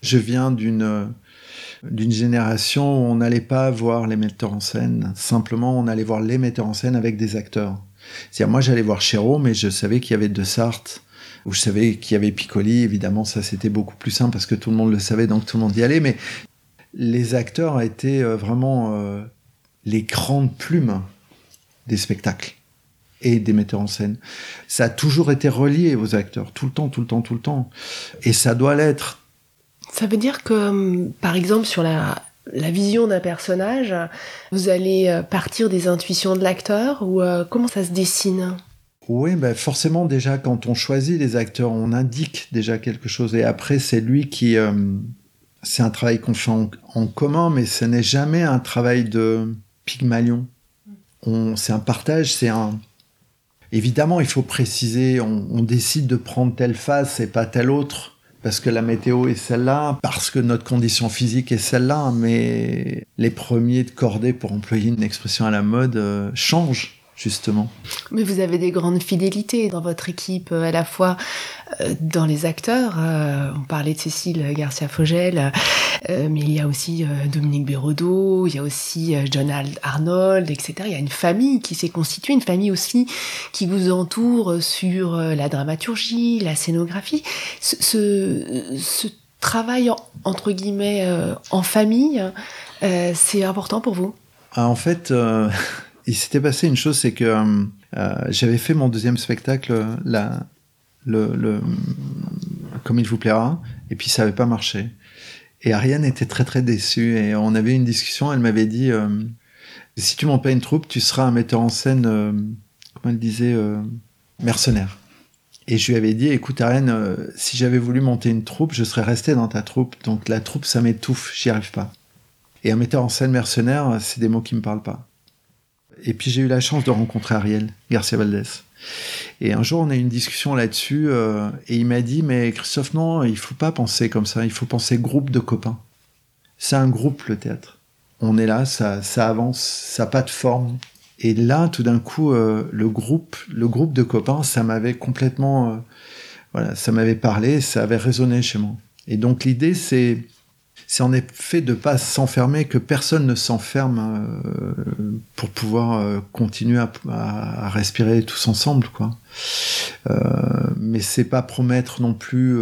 Je viens d'une d'une génération où on n'allait pas voir les metteurs en scène, simplement on allait voir les metteurs en scène avec des acteurs. C'est-à-dire moi j'allais voir Chéreau, mais je savais qu'il y avait De Sarthe, ou je savais qu'il y avait Piccoli, évidemment ça c'était beaucoup plus simple parce que tout le monde le savait, donc tout le monde y allait, mais les acteurs étaient euh, vraiment euh, les grandes plumes des spectacles et des metteurs en scène. Ça a toujours été relié aux acteurs, tout le temps, tout le temps, tout le temps. Et ça doit l'être ça veut dire que, hum, par exemple, sur la, vision d'un personnage, vous allez euh, partir des intuitions de l'acteur ou euh, comment ça se dessine? Oui, ben forcément déjà quand on choisit les acteurs, on indique déjà quelque chose et après c'est lui qui... Hum, c'est un travail qu'on fait en, commun, mais ce n'est jamais un travail de pygmalion. C'est un partage, c'est un... Évidemment, il faut préciser, on, on décide de prendre telle face et pas telle autre parce que la météo est celle-là, parce que notre condition physique est celle-là, mais les premiers de cordée, pour employer une expression à la mode, euh, changent justement. Mais vous avez des grandes fidélités dans votre équipe, euh, à la fois euh, dans les acteurs. Euh, on parlait de Cécile Garcia Fogel, mais il y a aussi Dominique Bérodeau, il y a aussi John Arnold, etc. Il y a une famille qui s'est constituée, une famille aussi qui vous entoure sur la dramaturgie, la scénographie. Ce, travail, entre guillemets, en famille, c'est important pour vous? Ah, En fait il s'était passé une chose, c'est que euh, euh, j'avais fait mon deuxième spectacle, la, le, le, comme il vous plaira, et puis ça n'avait pas marché. Et Ariane était très très déçue et on avait une discussion. Elle m'avait dit euh, si tu montes pas une troupe, tu seras un metteur en scène, comment elle disait, mercenaire. Et je lui avais dit écoute Ariane, si j'avais voulu monter une troupe, je serais resté dans ta troupe. Donc la troupe, ça m'étouffe, j'y arrive pas. Et un metteur en scène mercenaire, c'est des mots qui me parlent pas. Et puis j'ai eu la chance de rencontrer Ariel Garcia Valdez. Et un jour, on a eu une discussion là-dessus, euh, et il m'a dit, mais Christophe, non, il faut pas penser comme ça, il faut penser groupe de copains. C'est un groupe, le théâtre. On est là, ça, ça avance, ça n'a pas de forme. Et là, tout d'un coup, euh, le groupe, le groupe de copains, ça m'avait complètement, euh, voilà, ça m'avait parlé, ça avait résonné chez moi. Et donc l'idée, c'est c'est en effet de pas s'enfermer, que personne ne s'enferme euh, pour pouvoir euh, continuer à, respirer tous ensemble, quoi. Euh, mais c'est pas promettre non plus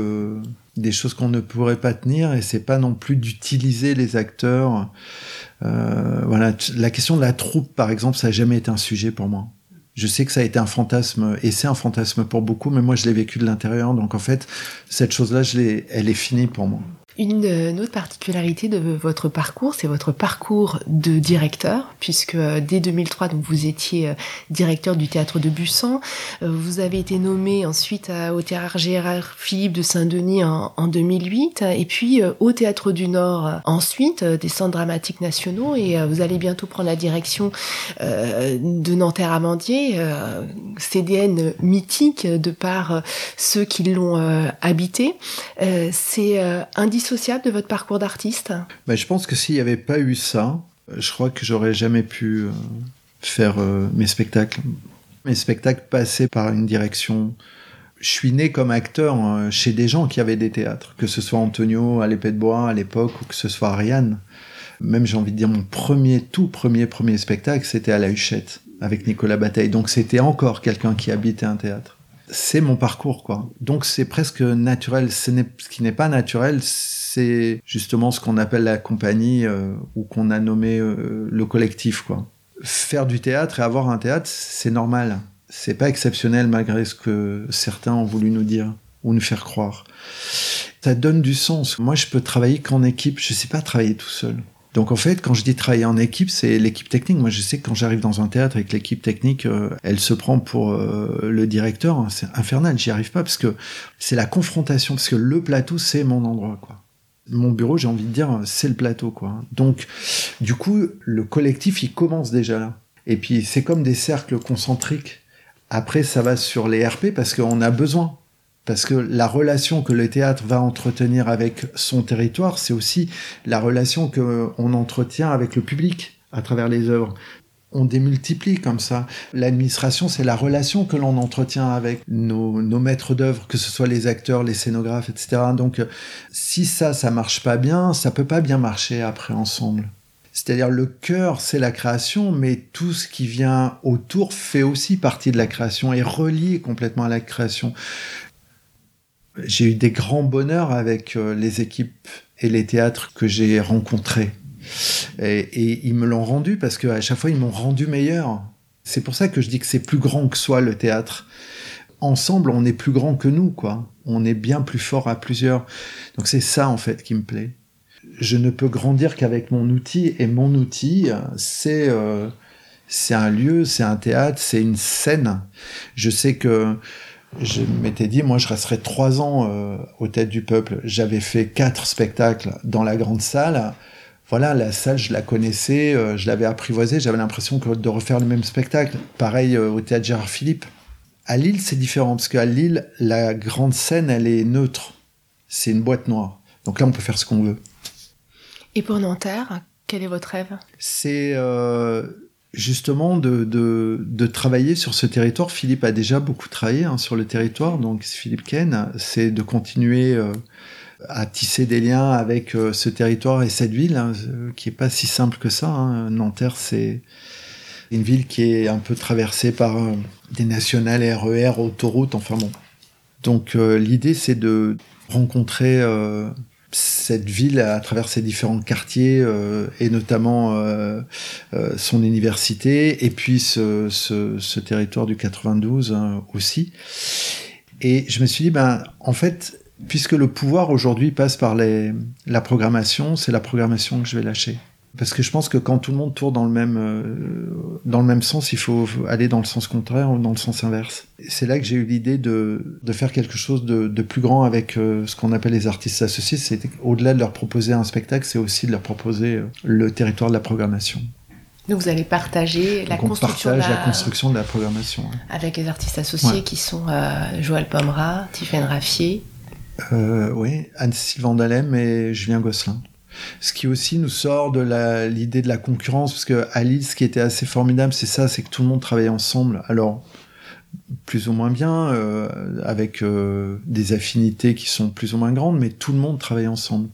des choses qu'on ne pourrait pas tenir, et c'est pas non plus d'utiliser les acteurs. voilà, la question de la troupe, par exemple, ça n'a jamais été un sujet pour moi. Je sais que ça a été un fantasme, et c'est un fantasme pour beaucoup, mais moi je l'ai vécu de l'intérieur, donc en fait, cette chose-là, elle est finie pour moi. Une, autre particularité de votre parcours, c'est votre parcours de directeur, puisque euh, dès 2003, donc vous étiez euh, directeur du théâtre de Bussan. Euh, vous avez été nommé ensuite au théâtre Gérard Philippe de Saint-Denis en, 2008, et puis au théâtre du Nord ensuite, des centres dramatiques nationaux, et vous allez bientôt prendre la direction de Nanterre-Amandier, CDN mythique de par ceux qui l'ont habité. c'est indissociable de votre parcours d'artiste ben, Je pense que s'il n'y avait pas eu ça, je crois que j'aurais jamais pu euh, faire euh, mes spectacles. Mes spectacles passaient par une direction je suis né comme acteur euh, chez des gens qui avaient des théâtres, que ce soit Antonio à l'épée de bois à l'époque ou que ce soit Ariane. Même j'ai envie de dire mon premier, tout premier, premier spectacle, c'était à la Huchette avec Nicolas Bataille. Donc c'était encore quelqu'un qui habitait un théâtre. C'est mon parcours, quoi. Donc c'est presque naturel. Ce, qui n'est pas naturel, c'est justement ce qu'on appelle la compagnie euh, ou qu'on a nommé euh, le collectif, quoi. Faire du théâtre et avoir un théâtre, c'est normal c'est pas exceptionnel malgré ce que certains ont voulu nous dire ou nous faire croire. Ça donne du sens. Moi, je peux travailler qu'en équipe. Je sais pas travailler tout seul. Donc en fait, quand je dis travailler en équipe, c'est l'équipe technique. Moi, je sais que quand j'arrive dans un théâtre avec l'équipe technique, euh, elle se prend pour euh, le directeur. C'est infernal. J'y arrive pas parce que c'est la confrontation. Parce que le plateau, c'est mon endroit, quoi. Mon bureau, j'ai envie de dire, c'est le plateau, quoi. Donc, du coup, le collectif, il commence déjà là. Et puis, c'est comme des cercles concentriques après, ça va sur les RP parce qu'on a besoin. Parce que la relation que le théâtre va entretenir avec son territoire, c'est aussi la relation qu'on entretient avec le public à travers les œuvres. On démultiplie comme ça. L'administration, c'est la relation que l'on entretient avec nos, maîtres d'œuvre, que ce soit les acteurs, les scénographes, etc. Donc, si ça, ça marche pas bien, ça peut pas bien marcher après ensemble. C'est-à-dire le cœur, c'est la création, mais tout ce qui vient autour fait aussi partie de la création et relié complètement à la création. J'ai eu des grands bonheurs avec euh, les équipes et les théâtres que j'ai rencontrés. Et, ils me l'ont rendu parce qu'à chaque fois, ils m'ont rendu meilleur. C'est pour ça que je dis que c'est plus grand que soi le théâtre. Ensemble, on est plus grand que nous, quoi. On est bien plus fort à plusieurs. Donc c'est ça, en fait, qui me plaît je ne peux grandir qu'avec mon outil et mon outil, c'est euh, c'est un lieu, c'est un théâtre, c'est une scène. Je sais que je m'étais dit, moi, je resterai trois ans euh, aux têtes du peuple. J'avais fait quatre spectacles dans la grande salle. Voilà, la salle, je la connaissais, euh, je l'avais apprivoisée. J'avais l'impression de refaire le même spectacle. Pareil au théâtre Gérard Philippe. À Lille, c'est différent parce qu'à Lille, la grande scène, elle est neutre. C'est une boîte noire. Donc là, on peut faire ce qu'on veut. Et pour Nanterre, quel est votre rêve? C'est euh, justement de, de, travailler sur ce territoire. Philippe a déjà beaucoup travaillé hein, sur le territoire, donc Philippe Ken, c'est de continuer euh, à tisser des liens avec euh, ce territoire et cette ville, hein, qui est pas si simple que ça. Hein. Nanterre, c'est une ville qui est un peu traversée par des nationales RER, autoroutes, enfin bon. Donc l'idée, c'est de rencontrer cette ville à travers ses différents quartiers euh, et notamment euh, euh, son université et puis ce, territoire du 92 hein, aussi. Et je me suis dit, ben, en fait, puisque le pouvoir aujourd'hui passe par la programmation, c'est la programmation que je vais lâcher. Parce que je pense que quand tout le monde tourne dans le même, euh, dans le même sens, il faut aller dans le sens contraire ou dans le sens inverse. C'est là que j'ai eu l'idée de, de faire quelque chose de, de plus grand avec euh, ce qu'on appelle les artistes associés. C'est au-delà de leur proposer un spectacle, c'est aussi de leur proposer euh, le territoire de la programmation. Donc vous allez partager la construction, de la... la construction de la programmation. Avec les artistes associés qui sont Joël Pomera, Tiffaine Raffier. oui, Anne-Sylvain Dalem et Julien Gosselin. Ce qui aussi nous sort de l'idée de la concurrence, parce que à Lille, ce qui était assez formidable, c'est ça, c'est que tout le monde travaillait ensemble. Alors, plus ou moins bien, euh, avec euh, des affinités qui sont plus ou moins grandes, mais tout le monde travaille ensemble.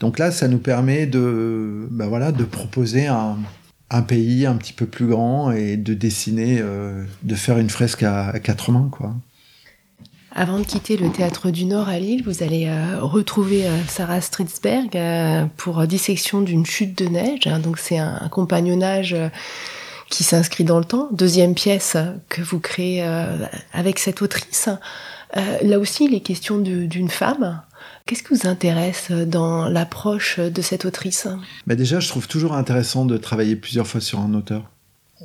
Donc là, ça nous permet de, bah voilà, de proposer un, un, pays un petit peu plus grand et de dessiner, euh, de faire une fresque à, à quatre mains, quoi. Avant de quitter le théâtre du Nord à Lille, vous allez euh, retrouver euh, Sarah Stridsberg euh, pour Dissection d'une chute de neige. Donc c'est un, compagnonnage qui s'inscrit dans le temps. Deuxième pièce que vous créez avec cette autrice. là aussi, les questions d'une femme. Qu'est-ce qui vous intéresse dans l'approche de cette autrice? Mais Déjà, je trouve toujours intéressant de travailler plusieurs fois sur un auteur.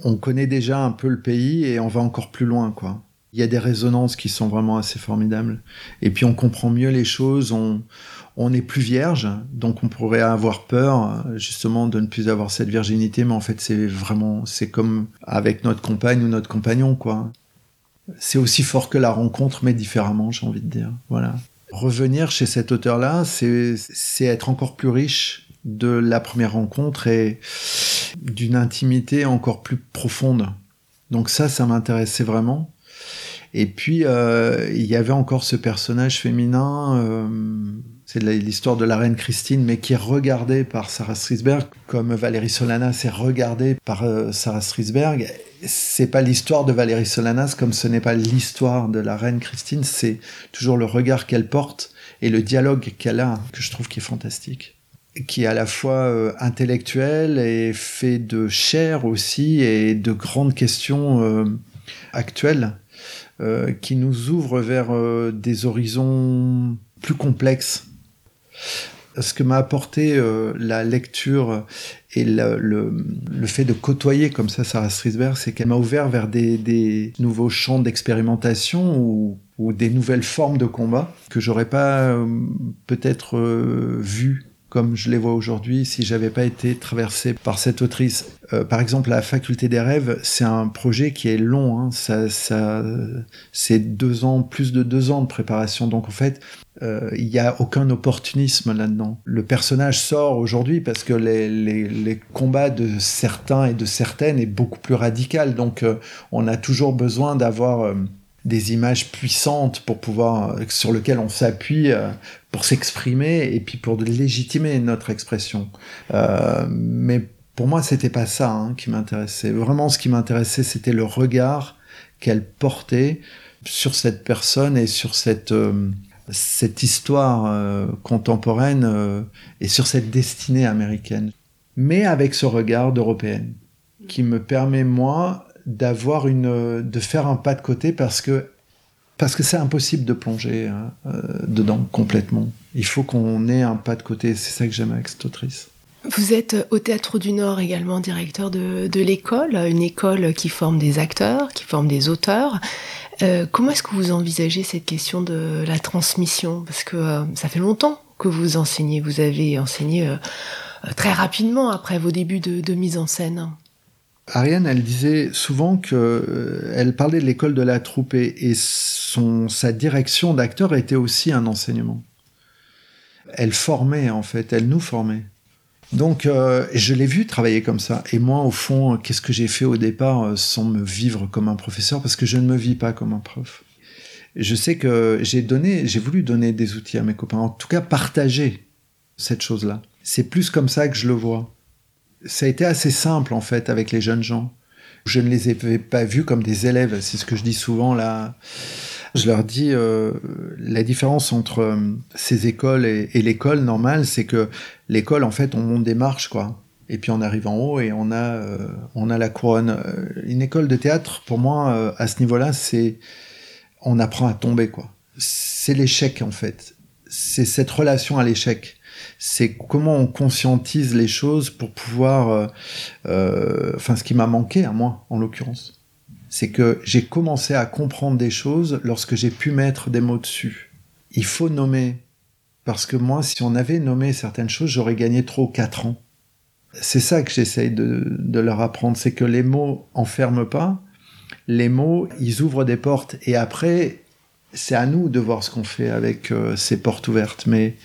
On connaît déjà un peu le pays et on va encore plus loin, quoi il y a des résonances qui sont vraiment assez formidables. Et puis on comprend mieux les choses, on, on est plus vierge, donc on pourrait avoir peur justement de ne plus avoir cette virginité, mais en fait c'est vraiment, c'est comme avec notre compagne ou notre compagnon, quoi. C'est aussi fort que la rencontre, mais différemment, j'ai envie de dire. Voilà. Revenir chez cet auteur-là, c'est être encore plus riche de la première rencontre et d'une intimité encore plus profonde. Donc ça, ça m'intéressait vraiment. Et puis, euh, il y avait encore ce personnage féminin, euh, c'est l'histoire de la reine Christine, mais qui est regardée par Sarah Strisberg, comme Valérie Solanas est regardée par euh, Sarah Strisberg. C'est pas l'histoire de Valérie Solanas comme ce n'est pas l'histoire de la reine Christine, c'est toujours le regard qu'elle porte et le dialogue qu'elle a que je trouve qui est fantastique qui est à la fois intellectuel et fait de chair aussi et de grandes questions actuelles euh, qui nous ouvre vers euh, des horizons plus complexes. Ce que m'a apporté euh, la lecture et le, fait de côtoyer comme ça Sarah Strisberg, c'est qu'elle m'a ouvert vers des, nouveaux champs d'expérimentation ou, ou, des nouvelles formes de combat que j'aurais pas peut-être vu comme je les vois aujourd'hui si j'avais pas été traversé par cette autrice. Euh, par exemple, la faculté des rêves, c'est un projet qui est long. Hein. Ça, c'est deux ans, plus de deux ans de préparation. Donc en fait, euh, il n'y a aucun opportunisme là-dedans. Le personnage sort aujourd'hui parce que les, combats de certains et de certaines est beaucoup plus radical. Donc euh, on a toujours besoin d'avoir des images puissantes pour pouvoir sur lesquelles on s'appuie pour s'exprimer et puis pour légitimer notre expression. Euh, mais pour moi, c'était pas ça hein, qui m'intéressait. Vraiment, ce qui m'intéressait, c'était le regard qu'elle portait sur cette personne et sur cette euh, cette histoire euh, contemporaine euh, et sur cette destinée américaine, mais avec ce regard d'européenne qui me permet moi d'avoir une de faire un pas de côté parce que parce que c'est impossible de plonger hein, euh, dedans complètement. Il faut qu'on ait un pas de côté. C'est ça que j'aime avec cette autrice. Vous êtes au Théâtre du Nord également directeur de, l'école, une école qui forme des acteurs, qui forme des auteurs. Euh, comment est-ce que vous envisagez cette question de la transmission? Parce que euh, ça fait longtemps que vous enseignez. Vous avez enseigné euh, très rapidement après vos débuts de mise en scène. Ariane, elle disait souvent que euh, elle parlait de l'école de la troupe et, son, sa direction d'acteur était aussi un enseignement. Elle formait en fait, elle nous formait. Donc euh, je l'ai vu travailler comme ça. Et moi, au fond, qu'est-ce que j'ai fait au départ euh, sans me vivre comme un professeur? Parce que je ne me vis pas comme un prof. Je sais que j'ai donné, j'ai voulu donner des outils à mes copains, en tout cas partager cette chose-là. C'est plus comme ça que je le vois ça a été assez simple en fait avec les jeunes gens. Je ne les avais pas vus comme des élèves, c'est ce que je dis souvent là. Je leur dis euh, la différence entre euh, ces écoles et, l'école normale, c'est que l'école en fait on monte des marches quoi. Et puis on arrive en haut et on a euh, on a la couronne. Une école de théâtre pour moi à ce niveau-là, c'est on apprend à tomber quoi. C'est l'échec en fait. C'est cette relation à l'échec c'est comment on conscientise les choses pour pouvoir, euh, euh, enfin ce qui m'a manqué à moi en l'occurrence, c'est que j'ai commencé à comprendre des choses lorsque j'ai pu mettre des mots dessus. Il faut nommer, parce que moi, si on avait nommé certaines choses, j'aurais gagné trop quatre ans. C'est ça que j'essaye de, de leur apprendre, c'est que les mots enferment pas, les mots, ils ouvrent des portes, et après, c'est à nous de voir ce qu'on fait avec euh, ces portes ouvertes, mais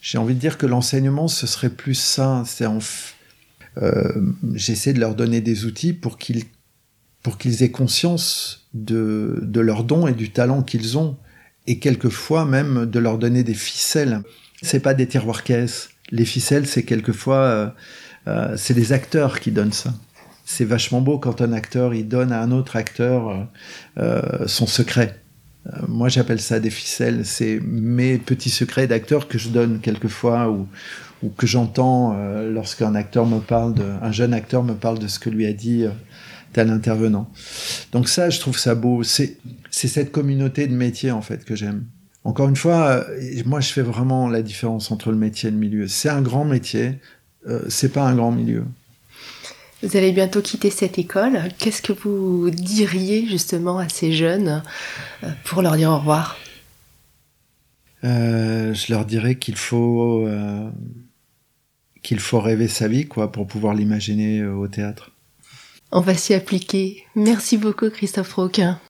j'ai envie de dire que l'enseignement, ce serait plus ça. C'est en euh, J'essaie de leur donner des outils pour qu'ils pour qu'ils aient conscience de, de leurs dons et du talent qu'ils ont, et quelquefois même de leur donner des ficelles. C'est pas des tiroirs caisses. Les ficelles, c'est quelquefois euh, euh, c'est des acteurs qui donnent ça. C'est vachement beau quand un acteur il donne à un autre acteur son secret. Euh, moi, j'appelle ça des ficelles. C'est mes petits secrets d'acteur que je donne quelquefois ou, que j'entends euh, lorsqu'un acteur me parle de, un jeune acteur me parle de ce que lui a dit euh, tel intervenant. Donc ça, je trouve ça beau. C'est, cette communauté de métier en fait que j'aime. Encore une fois, moi, je fais vraiment la différence entre le métier et le milieu. C'est un grand métier, c'est pas un grand milieu. Vous allez bientôt quitter cette école. Qu'est-ce que vous diriez justement à ces jeunes euh, pour leur dire au revoir? Euh, Je leur dirais qu'il faut euh, qu'il faut rêver sa vie quoi pour pouvoir l'imaginer au théâtre. On va s'y appliquer. Merci beaucoup Christophe Roquin.